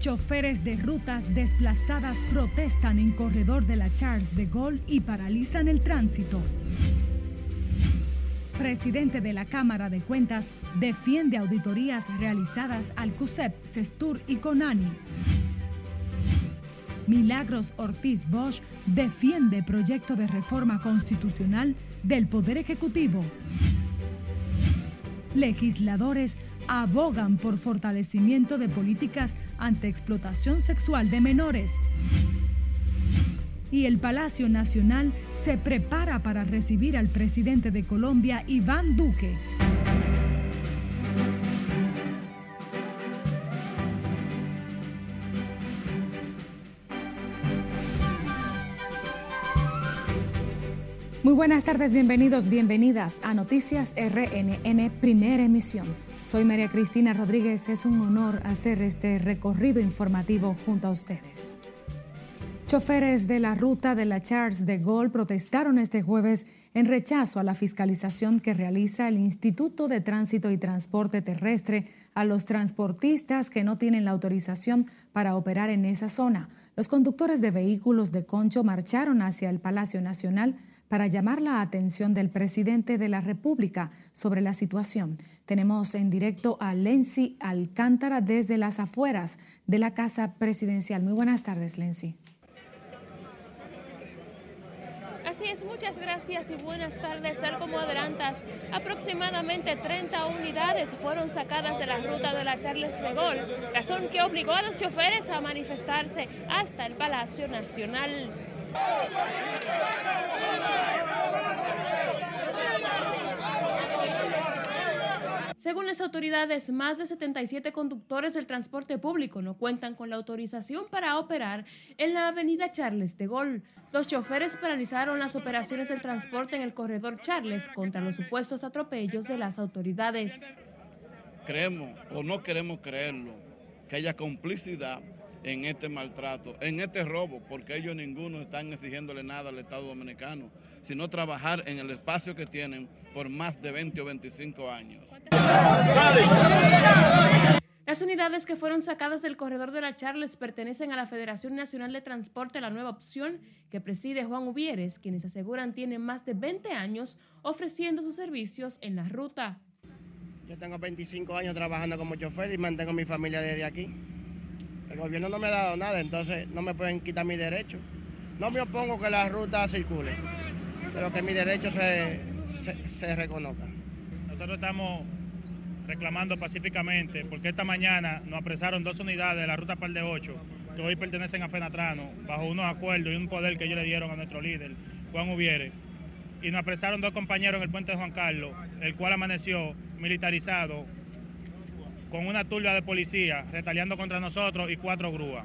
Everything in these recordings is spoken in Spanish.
Choferes de rutas desplazadas protestan en corredor de la Charles de Gaulle y paralizan el tránsito. Presidente de la Cámara de Cuentas defiende auditorías realizadas al CUSEP, CESTUR y CONANI. Milagros Ortiz Bosch defiende proyecto de reforma constitucional del Poder Ejecutivo. Legisladores abogan por fortalecimiento de políticas ante explotación sexual de menores. Y el Palacio Nacional se prepara para recibir al presidente de Colombia, Iván Duque. Muy buenas tardes, bienvenidos, bienvenidas a Noticias RNN, primera emisión. Soy María Cristina Rodríguez, es un honor hacer este recorrido informativo junto a ustedes. Choferes de la ruta de la Charles de Gaulle protestaron este jueves en rechazo a la fiscalización que realiza el Instituto de Tránsito y Transporte Terrestre a los transportistas que no tienen la autorización para operar en esa zona. Los conductores de vehículos de concho marcharon hacia el Palacio Nacional para llamar la atención del presidente de la República sobre la situación. Tenemos en directo a Lenzi Alcántara desde las afueras de la Casa Presidencial. Muy buenas tardes, Lenzi. Así es, muchas gracias y buenas tardes. Tal como adelantas, aproximadamente 30 unidades fueron sacadas de la ruta de la Charles de Gaulle, razón que obligó a los choferes a manifestarse hasta el Palacio Nacional. Según las autoridades, más de 77 conductores del transporte público no cuentan con la autorización para operar en la avenida Charles de Gaulle. Los choferes paralizaron las operaciones del transporte en el corredor Charles contra los supuestos atropellos de las autoridades. Creemos o no queremos creerlo, que haya complicidad en este maltrato, en este robo, porque ellos ninguno están exigiéndole nada al Estado Dominicano, sino trabajar en el espacio que tienen por más de 20 o 25 años. Las unidades que fueron sacadas del corredor de la Charles pertenecen a la Federación Nacional de Transporte La Nueva Opción, que preside Juan Ubieres, quienes aseguran tienen más de 20 años ofreciendo sus servicios en la ruta. Yo tengo 25 años trabajando como chofer y mantengo mi familia desde aquí. El gobierno no me ha dado nada, entonces no me pueden quitar mi derecho. No me opongo que la ruta circule, pero que mi derecho se, se, reconozca. Nosotros estamos reclamando pacíficamente porque esta mañana nos apresaron dos unidades de la ruta Par de 8 que hoy pertenecen a Fenatrano bajo unos acuerdos y un poder que ellos le dieron a nuestro líder, Juan Ubiere. Y nos apresaron dos compañeros en el puente de Juan Carlos, el cual amaneció militarizado con una turba de policía retaliando contra nosotros y cuatro grúas.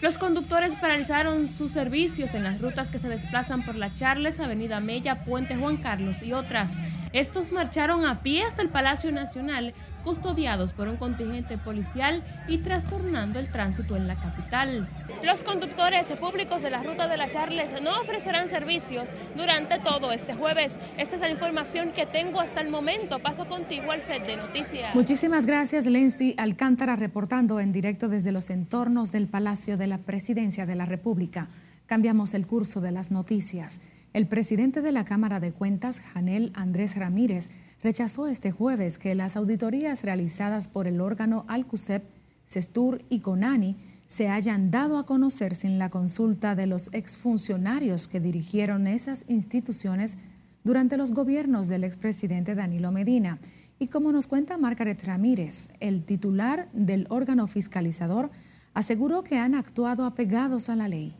Los conductores paralizaron sus servicios en las rutas que se desplazan por la Charles, Avenida Mella, Puente Juan Carlos y otras. Estos marcharon a pie hasta el Palacio Nacional custodiados por un contingente policial y trastornando el tránsito en la capital. Los conductores públicos de la ruta de la Charles no ofrecerán servicios durante todo este jueves. Esta es la información que tengo hasta el momento. Paso contigo al set de noticias. Muchísimas gracias, Lenzi Alcántara, reportando en directo desde los entornos del Palacio de la Presidencia de la República. Cambiamos el curso de las noticias. El presidente de la Cámara de Cuentas, Janel Andrés Ramírez, rechazó este jueves que las auditorías realizadas por el órgano Alcusep, Cestur y Conani se hayan dado a conocer sin la consulta de los exfuncionarios que dirigieron esas instituciones durante los gobiernos del expresidente Danilo Medina. Y como nos cuenta Margaret Ramírez, el titular del órgano fiscalizador aseguró que han actuado apegados a la ley.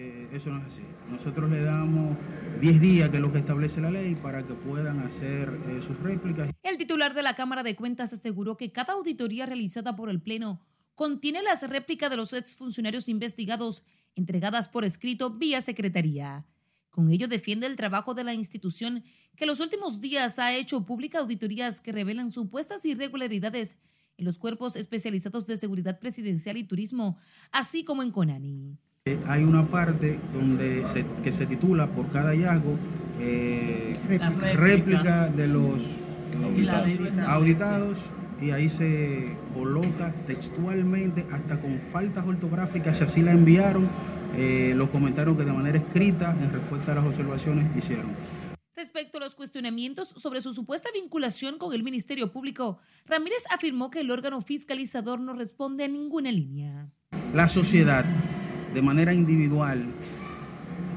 Eh, eso no es así. Nosotros le damos 10 días, que es lo que establece la ley, para que puedan hacer eh, sus réplicas. El titular de la Cámara de Cuentas aseguró que cada auditoría realizada por el Pleno contiene las réplicas de los exfuncionarios investigados entregadas por escrito vía Secretaría. Con ello defiende el trabajo de la institución que los últimos días ha hecho pública auditorías que revelan supuestas irregularidades en los cuerpos especializados de seguridad presidencial y turismo, así como en CONANI. Hay una parte donde que se titula por cada hallazgo eh, réplica. de los auditados y ahí se coloca textualmente, hasta con faltas ortográficas, si así la enviaron, eh, los comentarios que de manera escrita, en respuesta a las observaciones, hicieron. Respecto a los cuestionamientos sobre su supuesta vinculación con el Ministerio Público, Ramírez afirmó que el órgano fiscalizador no responde a ninguna línea. La sociedad, de manera individual,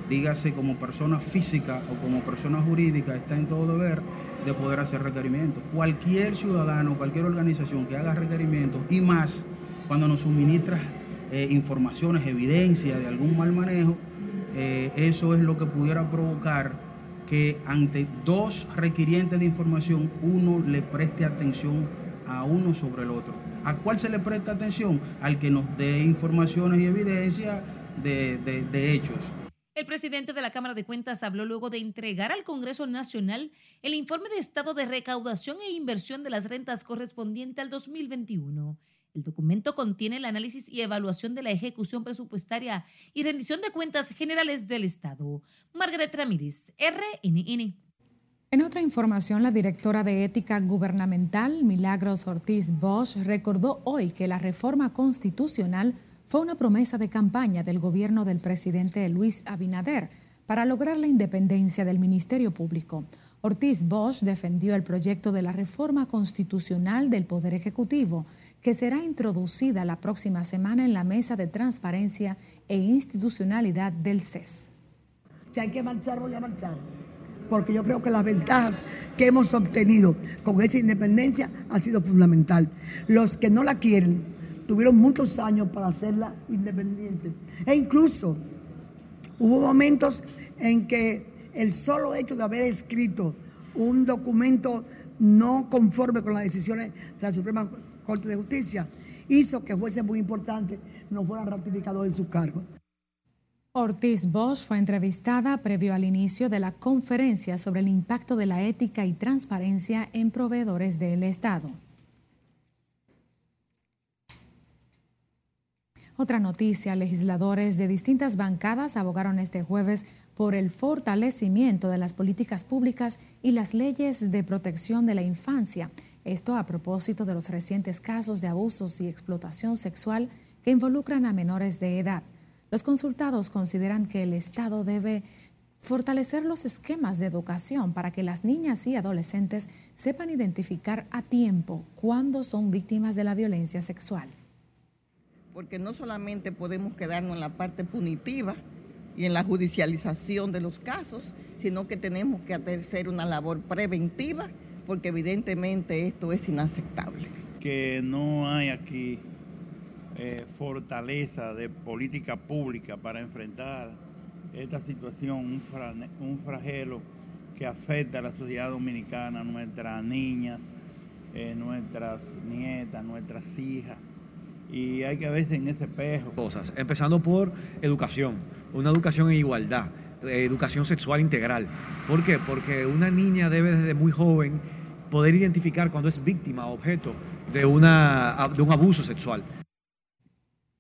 dígase como persona física o como persona jurídica, está en todo deber de poder hacer requerimientos. Cualquier ciudadano, cualquier organización que haga requerimientos y más cuando nos suministra eh, informaciones, evidencia de algún mal manejo, eh, eso es lo que pudiera provocar que ante dos requirientes de información uno le preste atención a uno sobre el otro. ¿A cuál se le presta atención? Al que nos dé informaciones y evidencia de, de hechos. El presidente de la Cámara de Cuentas habló luego de entregar al Congreso Nacional el informe de estado de recaudación e inversión de las rentas correspondiente al 2021. El documento contiene el análisis y evaluación de la ejecución presupuestaria y rendición de cuentas generales del Estado. Margaret Ramírez, RNN. En otra información, la directora de Ética Gubernamental, Milagros Ortiz Bosch, recordó hoy que la reforma constitucional fue una promesa de campaña del gobierno del presidente Luis Abinader para lograr la independencia del Ministerio Público. Ortiz Bosch defendió el proyecto de la reforma constitucional del Poder Ejecutivo, que será introducida la próxima semana en la Mesa de Transparencia e Institucionalidad del CES. Si hay que marchar, voy a marchar, porque yo creo que las ventajas que hemos obtenido con esa independencia han sido fundamental. Los que no la quieren tuvieron muchos años para hacerla independiente. E incluso hubo momentos en que el solo hecho de haber escrito un documento no conforme con las decisiones de la Suprema Corte de Justicia hizo que jueces muy importantes no fueran ratificados en su cargo. Ortiz Bosch fue entrevistada previo al inicio de la conferencia sobre el impacto de la ética y transparencia en proveedores del Estado. Otra noticia, legisladores de distintas bancadas abogaron este jueves por el fortalecimiento de las políticas públicas y las leyes de protección de la infancia. Esto a propósito de los recientes casos de abusos y explotación sexual que involucran a menores de edad. Los consultados consideran que el Estado debe fortalecer los esquemas de educación para que las niñas y adolescentes sepan identificar a tiempo cuándo son víctimas de la violencia sexual porque no solamente podemos quedarnos en la parte punitiva y en la judicialización de los casos, sino que tenemos que hacer una labor preventiva, porque evidentemente esto es inaceptable. Que no hay aquí eh, fortaleza de política pública para enfrentar esta situación, un, un flagelo que afecta a la sociedad dominicana, nuestras niñas, eh, nuestras nietas, nuestras hijas y hay que verse en ese espejo. Cosas, empezando por educación, una educación en igualdad, educación sexual integral. ¿Por qué? Porque una niña debe desde muy joven poder identificar cuando es víctima, objeto de, una, de un abuso sexual.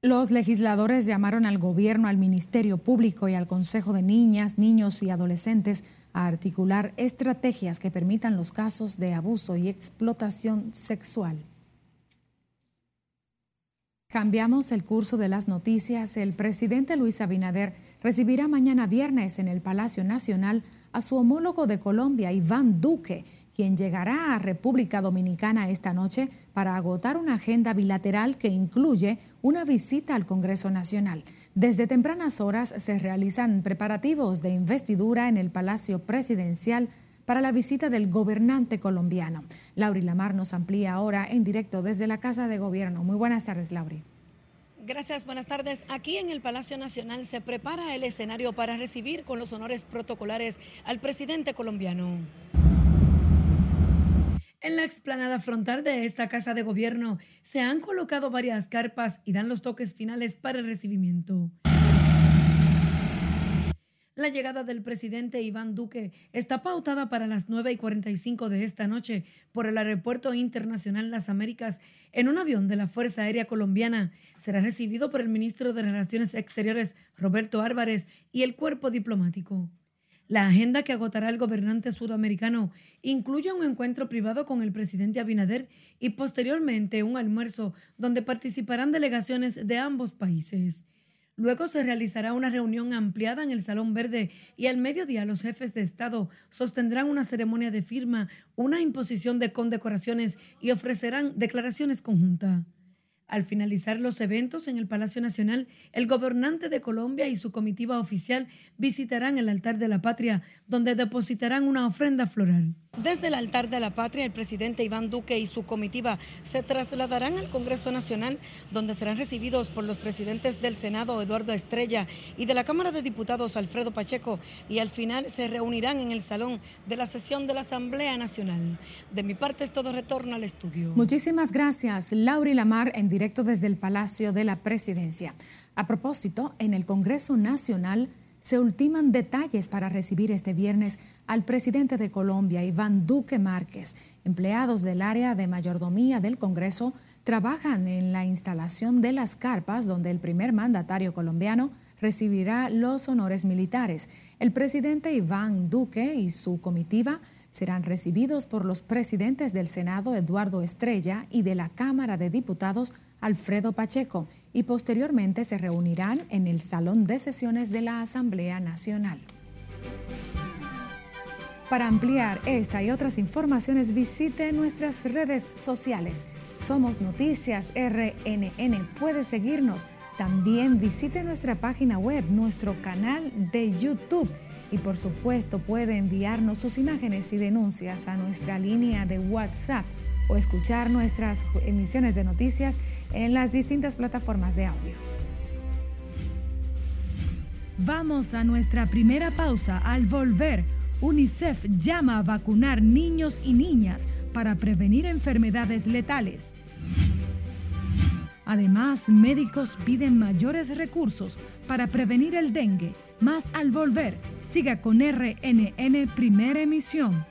Los legisladores llamaron al gobierno, al Ministerio Público y al Consejo de Niñas, Niños y Adolescentes a articular estrategias que permitan los casos de abuso y explotación sexual. Cambiamos el curso de las noticias. El presidente Luis Abinader recibirá mañana viernes en el Palacio Nacional a su homólogo de Colombia, Iván Duque, quien llegará a República Dominicana esta noche para agotar una agenda bilateral que incluye una visita al Congreso Nacional. Desde tempranas horas se realizan preparativos de investidura en el Palacio Presidencial para la visita del gobernante colombiano. Lauri Lamar nos amplía ahora en directo desde la Casa de Gobierno. Muy buenas tardes, Lauri. Gracias, buenas tardes. Aquí en el Palacio Nacional se prepara el escenario para recibir con los honores protocolares al presidente colombiano. En la explanada frontal de esta casa de gobierno se han colocado varias carpas y dan los toques finales para el recibimiento. La llegada del presidente Iván Duque está pautada para las 9 y 45 de esta noche por el Aeropuerto Internacional Las Américas en un avión de la Fuerza Aérea Colombiana. Será recibido por el ministro de Relaciones Exteriores Roberto Álvarez y el cuerpo diplomático. La agenda que agotará el gobernante sudamericano incluye un encuentro privado con el presidente Abinader y posteriormente un almuerzo donde participarán delegaciones de ambos países. Luego se realizará una reunión ampliada en el Salón Verde y al mediodía los jefes de Estado sostendrán una ceremonia de firma, una imposición de condecoraciones y ofrecerán declaraciones conjuntas. Al finalizar los eventos en el Palacio Nacional, el gobernante de Colombia y su comitiva oficial visitarán el altar de la patria, donde depositarán una ofrenda floral. Desde el altar de la patria, el presidente Iván Duque y su comitiva se trasladarán al Congreso Nacional, donde serán recibidos por los presidentes del Senado, Eduardo Estrella, y de la Cámara de Diputados, Alfredo Pacheco, y al final se reunirán en el salón de la sesión de la Asamblea Nacional. De mi parte es todo retorno al estudio. Muchísimas gracias, Lauri Lamar, en directo desde el Palacio de la Presidencia. A propósito, en el Congreso Nacional se ultiman detalles para recibir este viernes al presidente de Colombia, Iván Duque Márquez. Empleados del área de mayordomía del Congreso trabajan en la instalación de las carpas donde el primer mandatario colombiano recibirá los honores militares. El presidente Iván Duque y su comitiva serán recibidos por los presidentes del Senado, Eduardo Estrella, y de la Cámara de Diputados, Alfredo Pacheco, y posteriormente se reunirán en el Salón de Sesiones de la Asamblea Nacional. Para ampliar esta y otras informaciones visite nuestras redes sociales. Somos Noticias RNN. Puede seguirnos. También visite nuestra página web, nuestro canal de YouTube. Y por supuesto puede enviarnos sus imágenes y denuncias a nuestra línea de WhatsApp o escuchar nuestras emisiones de noticias en las distintas plataformas de audio. Vamos a nuestra primera pausa. Al volver, UNICEF llama a vacunar niños y niñas para prevenir enfermedades letales. Además, médicos piden mayores recursos para prevenir el dengue. Más al volver, siga con RNN Primera Emisión.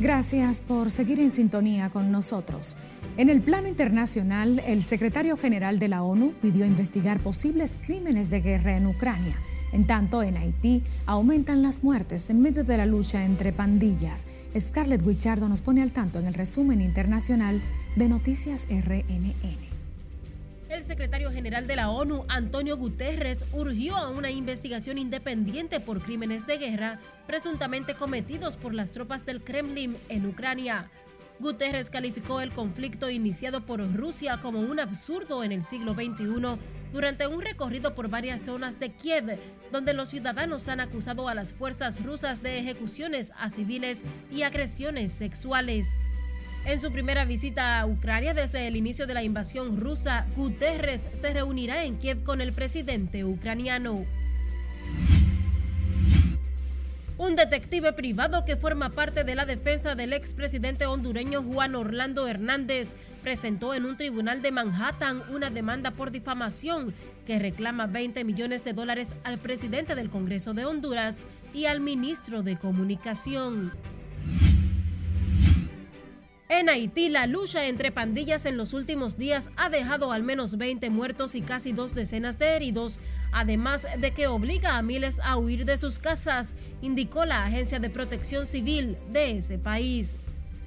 Gracias por seguir en sintonía con nosotros. En el plano internacional, el secretario general de la ONU pidió investigar posibles crímenes de guerra en Ucrania. En tanto, en Haití aumentan las muertes en medio de la lucha entre pandillas. Scarlett Wichardo nos pone al tanto en el resumen internacional de Noticias RNN. El secretario general de la ONU, Antonio Guterres, urgió a una investigación independiente por crímenes de guerra presuntamente cometidos por las tropas del Kremlin en Ucrania. Guterres calificó el conflicto iniciado por Rusia como un absurdo en el siglo XXI durante un recorrido por varias zonas de Kiev, donde los ciudadanos han acusado a las fuerzas rusas de ejecuciones a civiles y agresiones sexuales. En su primera visita a Ucrania desde el inicio de la invasión rusa, Guterres se reunirá en Kiev con el presidente ucraniano. Un detective privado que forma parte de la defensa del expresidente hondureño Juan Orlando Hernández presentó en un tribunal de Manhattan una demanda por difamación que reclama 20 millones de dólares al presidente del Congreso de Honduras y al ministro de Comunicación. En Haití, la lucha entre pandillas en los últimos días ha dejado al menos 20 muertos y casi dos decenas de heridos, además de que obliga a miles a huir de sus casas, indicó la Agencia de Protección Civil de ese país.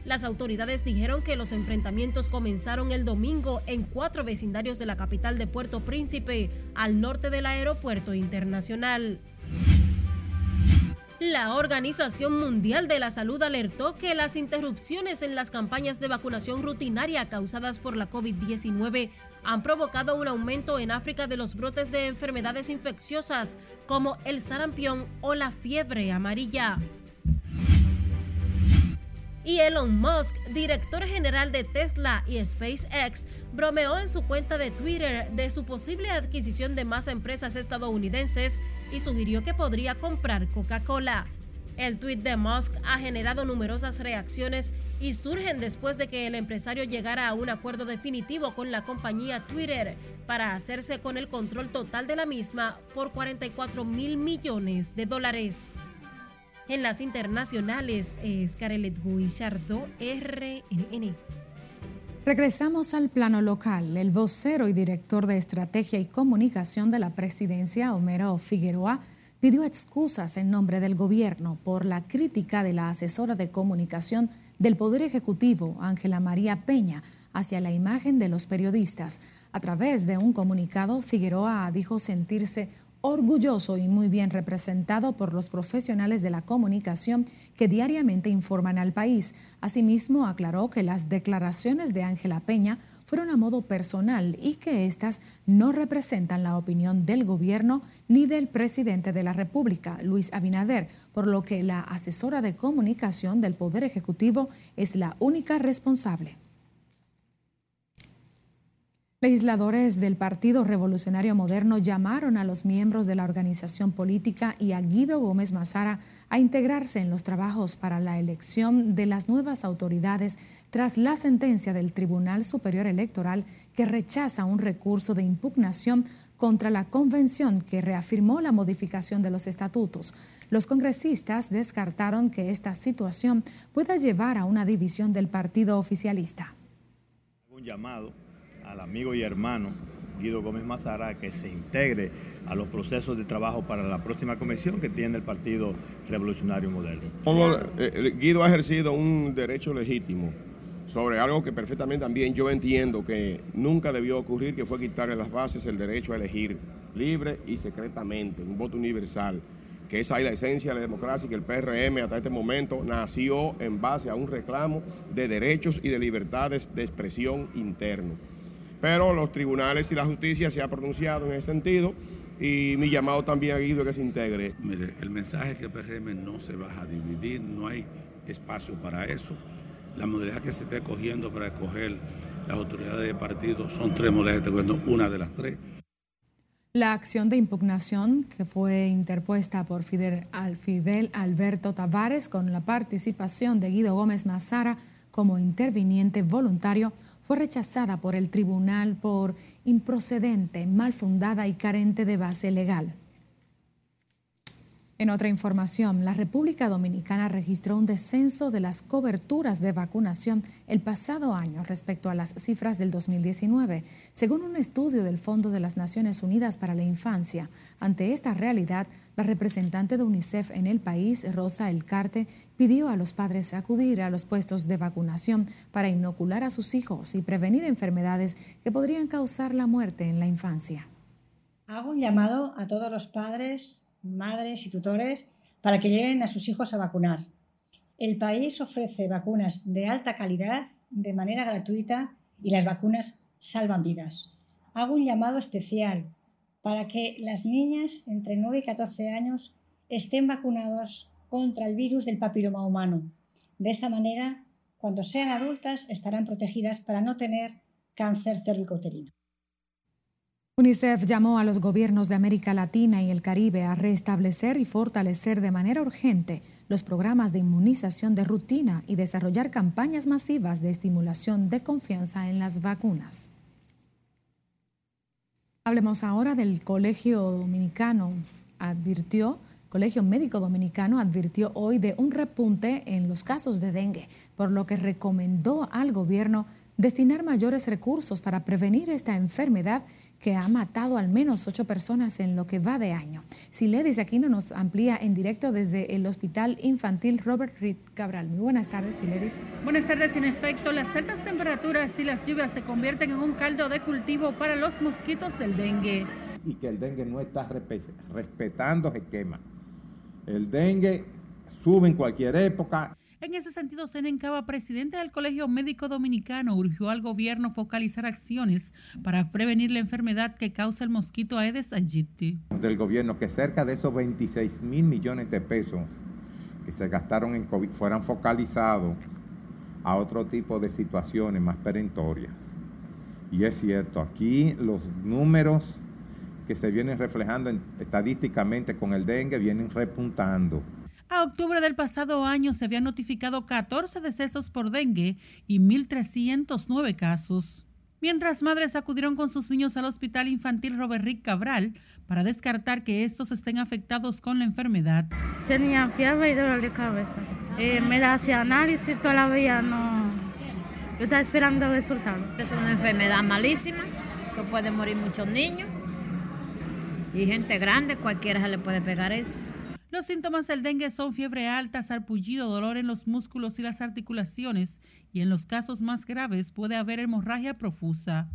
Las autoridades dijeron que los enfrentamientos comenzaron el domingo en cuatro vecindarios de la capital de Puerto Príncipe, al norte del aeropuerto internacional. La Organización Mundial de la Salud alertó que las interrupciones en las campañas de vacunación rutinaria causadas por la COVID-19 han provocado un aumento en África de los brotes de enfermedades infecciosas como el sarampión o la fiebre amarilla. Y Elon Musk, director general de Tesla y SpaceX, bromeó en su cuenta de Twitter de su posible adquisición de más empresas estadounidenses y sugirió que podría comprar Coca-Cola. El tuit de Musk ha generado numerosas reacciones y surgen después de que el empresario llegara a un acuerdo definitivo con la compañía Twitter para hacerse con el control total de la misma por 44 mil millones de dólares. En las internacionales es Carelet Guillardo, RNN. Regresamos al plano local. El vocero y director de Estrategia y Comunicación de la Presidencia, Homero Figueroa, pidió excusas en nombre del gobierno por la crítica de la asesora de comunicación del Poder Ejecutivo, Ángela María Peña, hacia la imagen de los periodistas. A través de un comunicado, Figueroa dijo sentirse orgulloso y muy bien representado por los profesionales de la comunicación que diariamente informan al país. Asimismo, aclaró que las declaraciones de Ángela Peña fueron a modo personal y que éstas no representan la opinión del gobierno ni del presidente de la República, Luis Abinader, por lo que la asesora de comunicación del Poder Ejecutivo es la única responsable. Legisladores del Partido Revolucionario Moderno llamaron a los miembros de la organización política y a Guido Gómez Mazara a integrarse en los trabajos para la elección de las nuevas autoridades tras la sentencia del Tribunal Superior Electoral que rechaza un recurso de impugnación contra la convención que reafirmó la modificación de los estatutos. Los congresistas descartaron que esta situación pueda llevar a una división del partido oficialista. Un llamado al amigo y hermano Guido Gómez Mazara que se integre a los procesos de trabajo para la próxima convención que tiene el Partido Revolucionario Moderno. Eh, eh, Guido ha ejercido un derecho legítimo sobre algo que perfectamente también yo entiendo que nunca debió ocurrir, que fue quitarle las bases el derecho a elegir libre y secretamente, un voto universal, que esa es la esencia de la democracia y que el PRM hasta este momento nació en base a un reclamo de derechos y de libertades de expresión interno pero los tribunales y la justicia se ha pronunciado en ese sentido y mi llamado también a Guido que se integre. Mire, el mensaje es que el PRM no se va a dividir, no hay espacio para eso. La modalidad que se está cogiendo para escoger las autoridades de partido son tres modalidades, una de las tres. La acción de impugnación que fue interpuesta por Fidel, Fidel Alberto Tavares con la participación de Guido Gómez Mazara como interviniente voluntario fue rechazada por el tribunal por improcedente, mal fundada y carente de base legal. En otra información, la República Dominicana registró un descenso de las coberturas de vacunación el pasado año respecto a las cifras del 2019, según un estudio del Fondo de las Naciones Unidas para la Infancia. Ante esta realidad, la representante de UNICEF en el país, Rosa Elcarte, pidió a los padres acudir a los puestos de vacunación para inocular a sus hijos y prevenir enfermedades que podrían causar la muerte en la infancia. Hago un llamado a todos los padres, madres y tutores para que lleven a sus hijos a vacunar. El país ofrece vacunas de alta calidad de manera gratuita y las vacunas salvan vidas. Hago un llamado especial para que las niñas entre 9 y 14 años estén vacunados contra el virus del papiloma humano. De esta manera, cuando sean adultas, estarán protegidas para no tener cáncer cervicouterino. UNICEF llamó a los gobiernos de América Latina y el Caribe a restablecer y fortalecer de manera urgente los programas de inmunización de rutina y desarrollar campañas masivas de estimulación de confianza en las vacunas. Hablemos ahora del Colegio Dominicano. Advirtió, Colegio Médico Dominicano advirtió hoy de un repunte en los casos de dengue, por lo que recomendó al gobierno destinar mayores recursos para prevenir esta enfermedad que ha matado al menos ocho personas en lo que va de año. Siledis Aquino nos amplía en directo desde el Hospital Infantil Robert Reed Cabral. Muy buenas tardes, Siledis. Buenas tardes. En efecto, las altas temperaturas y las lluvias se convierten en un caldo de cultivo para los mosquitos del dengue. Y que el dengue no está respetando el esquema. El dengue sube en cualquier época en ese sentido, Senencaba, presidente del Colegio Médico Dominicano, urgió al gobierno focalizar acciones para prevenir la enfermedad que causa el mosquito Aedes aegypti. Del gobierno que cerca de esos 26 mil millones de pesos que se gastaron en COVID fueran focalizados a otro tipo de situaciones más perentorias. Y es cierto, aquí los números que se vienen reflejando estadísticamente con el dengue vienen repuntando. A octubre del pasado año se habían notificado 14 decesos por dengue y 1.309 casos. Mientras madres acudieron con sus niños al Hospital Infantil Robert Rick Cabral para descartar que estos estén afectados con la enfermedad. Tenía fiebre y dolor de cabeza. Eh, me la hacía análisis, todavía no. Yo estaba esperando el resultado. Es una enfermedad malísima, eso puede morir muchos niños y gente grande, cualquiera se le puede pegar eso. Los síntomas del dengue son fiebre alta, sarpullido, dolor en los músculos y las articulaciones y en los casos más graves puede haber hemorragia profusa.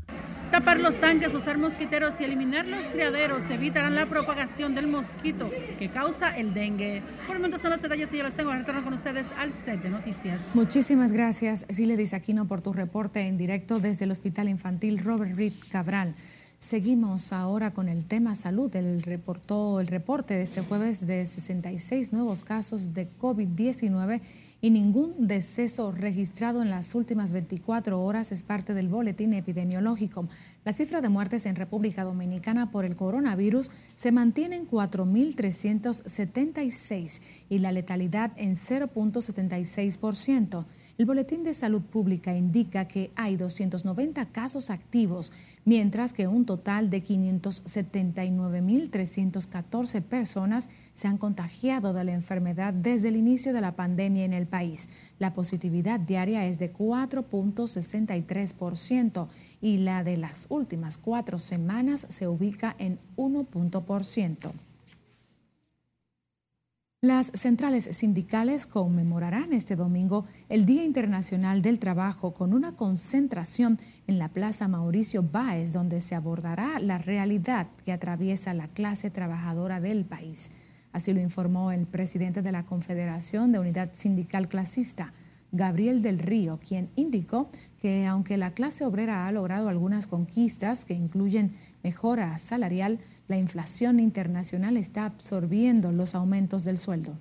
Tapar los tanques, usar mosquiteros y eliminar los criaderos evitarán la propagación del mosquito que causa el dengue. Por el momento son los detalles que yo les tengo. Retorno con ustedes al set de noticias. Muchísimas gracias, Siledis Aquino, por tu reporte en directo desde el Hospital Infantil Robert Reed Cabral. Seguimos ahora con el tema salud. El, reportó, el reporte de este jueves de 66 nuevos casos de COVID-19 y ningún deceso registrado en las últimas 24 horas es parte del boletín epidemiológico. La cifra de muertes en República Dominicana por el coronavirus se mantiene en 4.376 y la letalidad en 0.76%. El Boletín de Salud Pública indica que hay 290 casos activos mientras que un total de 579.314 personas se han contagiado de la enfermedad desde el inicio de la pandemia en el país. La positividad diaria es de 4.63% y la de las últimas cuatro semanas se ubica en 1%. Las centrales sindicales conmemorarán este domingo el Día Internacional del Trabajo con una concentración en la Plaza Mauricio Báez, donde se abordará la realidad que atraviesa la clase trabajadora del país. Así lo informó el presidente de la Confederación de Unidad Sindical Clasista, Gabriel del Río, quien indicó que aunque la clase obrera ha logrado algunas conquistas que incluyen mejora salarial, la inflación internacional está absorbiendo los aumentos del sueldo.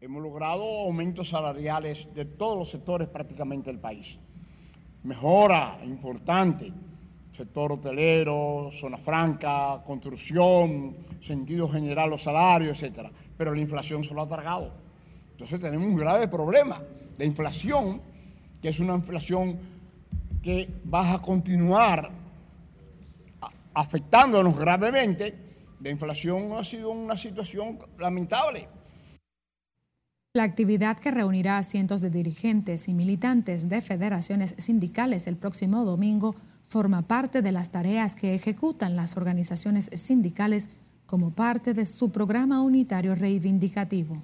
Hemos logrado aumentos salariales de todos los sectores prácticamente del país. Mejora importante, sector hotelero, zona franca, construcción, sentido general, los salarios, etcétera. Pero la inflación se lo ha tragado. Entonces tenemos un grave problema. La inflación, que es una inflación que va a continuar afectándonos gravemente, la inflación ha sido una situación lamentable. La actividad que reunirá a cientos de dirigentes y militantes de federaciones sindicales el próximo domingo forma parte de las tareas que ejecutan las organizaciones sindicales como parte de su programa unitario reivindicativo.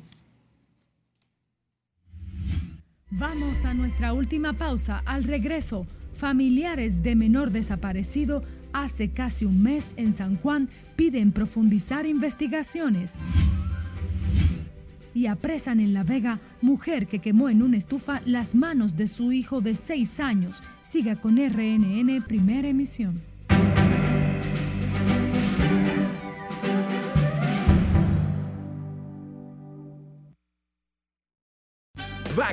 Vamos a nuestra última pausa. Al regreso, familiares de menor desaparecido hace casi un mes en San Juan piden profundizar investigaciones. Y apresan en La Vega mujer que quemó en una estufa las manos de su hijo de seis años. Siga con RNN Primera Emisión.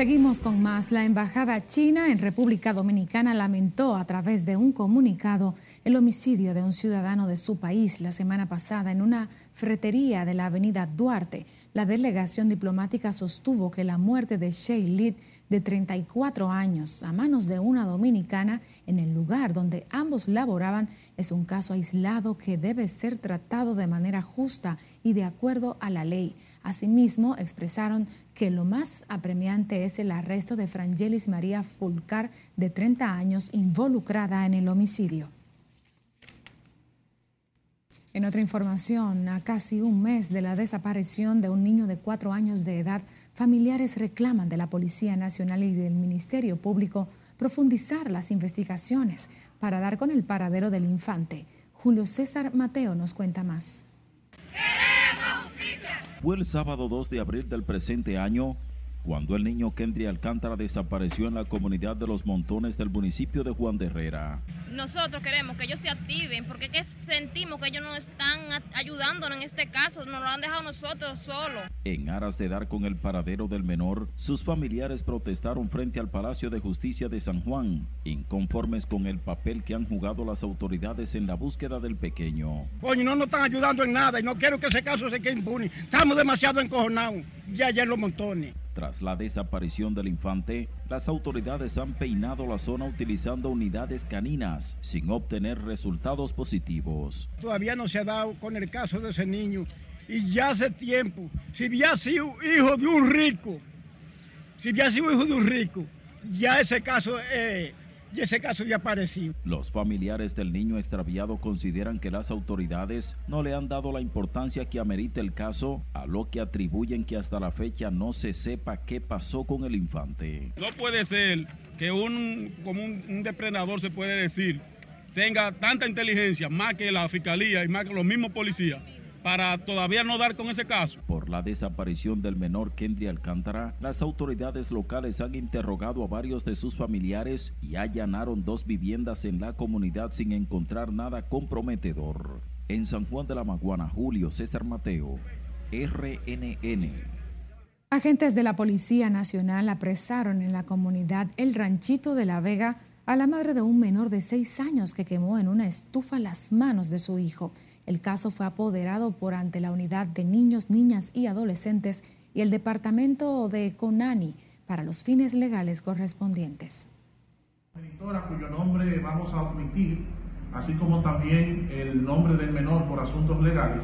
Seguimos con más. La Embajada China en República Dominicana lamentó a través de un comunicado el homicidio de un ciudadano de su país la semana pasada en una fretería de la avenida Duarte. La delegación diplomática sostuvo que la muerte de Shay Lid, de 34 años, a manos de una dominicana en el lugar donde ambos laboraban, es un caso aislado que debe ser tratado de manera justa y de acuerdo a la ley. Asimismo, expresaron que lo más apremiante es el arresto de Frangelis María Fulcar, de 30 años, involucrada en el homicidio. En otra información, a casi un mes de la desaparición de un niño de cuatro años de edad, familiares reclaman de la Policía Nacional y del Ministerio Público profundizar las investigaciones para dar con el paradero del infante. Julio César Mateo nos cuenta más. Fue el sábado 2 de abril del presente año cuando el niño Kendry Alcántara desapareció en la comunidad de Los Montones del municipio de Juan de Herrera. Nosotros queremos que ellos se activen porque que sentimos que ellos no están ayudándonos en este caso, nos lo han dejado nosotros solos. En aras de dar con el paradero del menor, sus familiares protestaron frente al Palacio de Justicia de San Juan, inconformes con el papel que han jugado las autoridades en la búsqueda del pequeño. Coño, no nos están ayudando en nada y no quiero que ese caso se quede impune. Estamos demasiado encojonados, ya ya en los montones. Tras la desaparición del infante, las autoridades han peinado la zona utilizando unidades caninas sin obtener resultados positivos. Todavía no se ha dado con el caso de ese niño y ya hace tiempo, si había sido hijo de un rico, si había sido hijo de un rico, ya ese caso eh, y ese caso ya apareció. Los familiares del niño extraviado consideran que las autoridades no le han dado la importancia que amerita el caso, a lo que atribuyen que hasta la fecha no se sepa qué pasó con el infante. No puede ser que un, como un, depredador se puede decir, tenga tanta inteligencia, más que la fiscalía y más que los mismos policías para todavía no dar con ese caso. Por la desaparición del menor Kendry Alcántara, las autoridades locales han interrogado a varios de sus familiares y allanaron dos viviendas en la comunidad sin encontrar nada comprometedor. En San Juan de la Maguana, Julio César Mateo, RNN. Agentes de la Policía Nacional apresaron en la comunidad El Ranchito de la Vega a la madre de un menor de seis años que quemó en una estufa las manos de su hijo. El caso fue apoderado por ante la Unidad de Niños, Niñas y Adolescentes y el Departamento de CONANI para los fines legales correspondientes. La cuyo nombre vamos a omitir, así como también el nombre del menor por asuntos legales,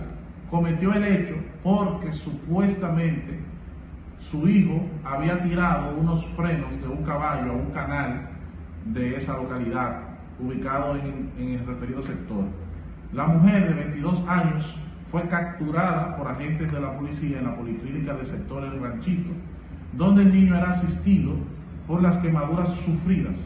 cometió el hecho porque supuestamente su hijo había tirado unos frenos de un caballo a un canal de esa localidad, ubicado en el referido sector. La mujer de 22 años fue capturada por agentes de la policía en la policlínica del sector El Ranchito, donde el niño era asistido por las quemaduras sufridas.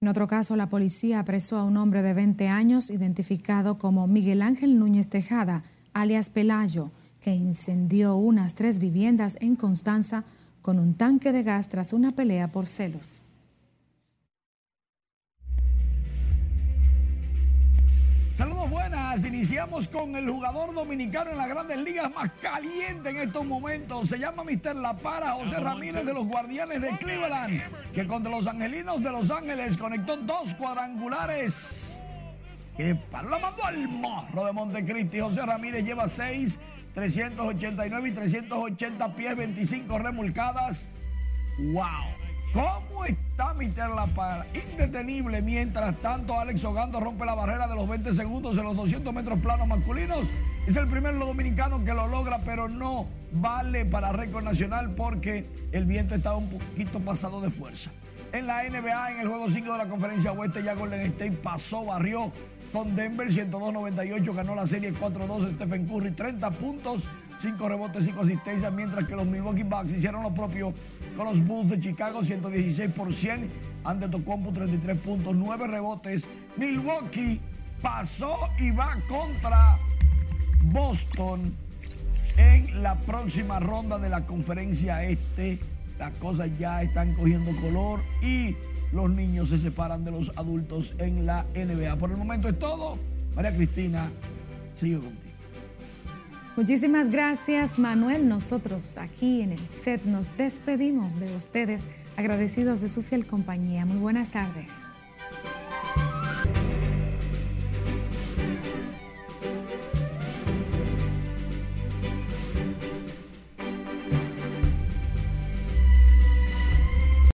En otro caso, la policía apresó a un hombre de 20 años identificado como Miguel Ángel Núñez Tejada, alias Pelayo, que incendió unas tres viviendas en Constanza con un tanque de gas tras una pelea por celos. Iniciamos con el jugador dominicano en las grandes ligas más caliente en estos momentos. Se llama Mr. La Para, José Ramírez de los Guardianes de Cleveland, que contra los Angelinos de Los Ángeles conectó dos cuadrangulares. Que la mandó al morro de Montecristi. José Ramírez lleva seis, 389 y 380 pies, 25 remolcadas. ¡Wow! ¿Cómo está Mr. La Para? Indetenible. Mientras tanto, Alex Ogando rompe la barrera de los 20 segundos en los 200 metros planos masculinos. Es el primer dominicano que lo logra, pero no vale para récord nacional porque el viento estaba un poquito pasado de fuerza. En la NBA, en el juego 5 de la conferencia oeste, ya Golden State pasó, barrió con Denver 102-98, ganó la serie 4-2 Stephen Curry, 30 puntos, 5 rebotes, 5 asistencias, mientras que los Milwaukee Bucks hicieron lo propio con los Bulls de Chicago, 116 por 100, ante Tocompo 33 puntos, 9 rebotes. Milwaukee pasó y va contra Boston en la próxima ronda de la conferencia este. Las cosas ya están cogiendo color y los niños se separan de los adultos en la NBA. Por el momento es todo. María Cristina, sigue contigo. Muchísimas gracias, Manuel. Nosotros aquí en el set nos despedimos de ustedes, agradecidos de su fiel compañía. Muy buenas tardes.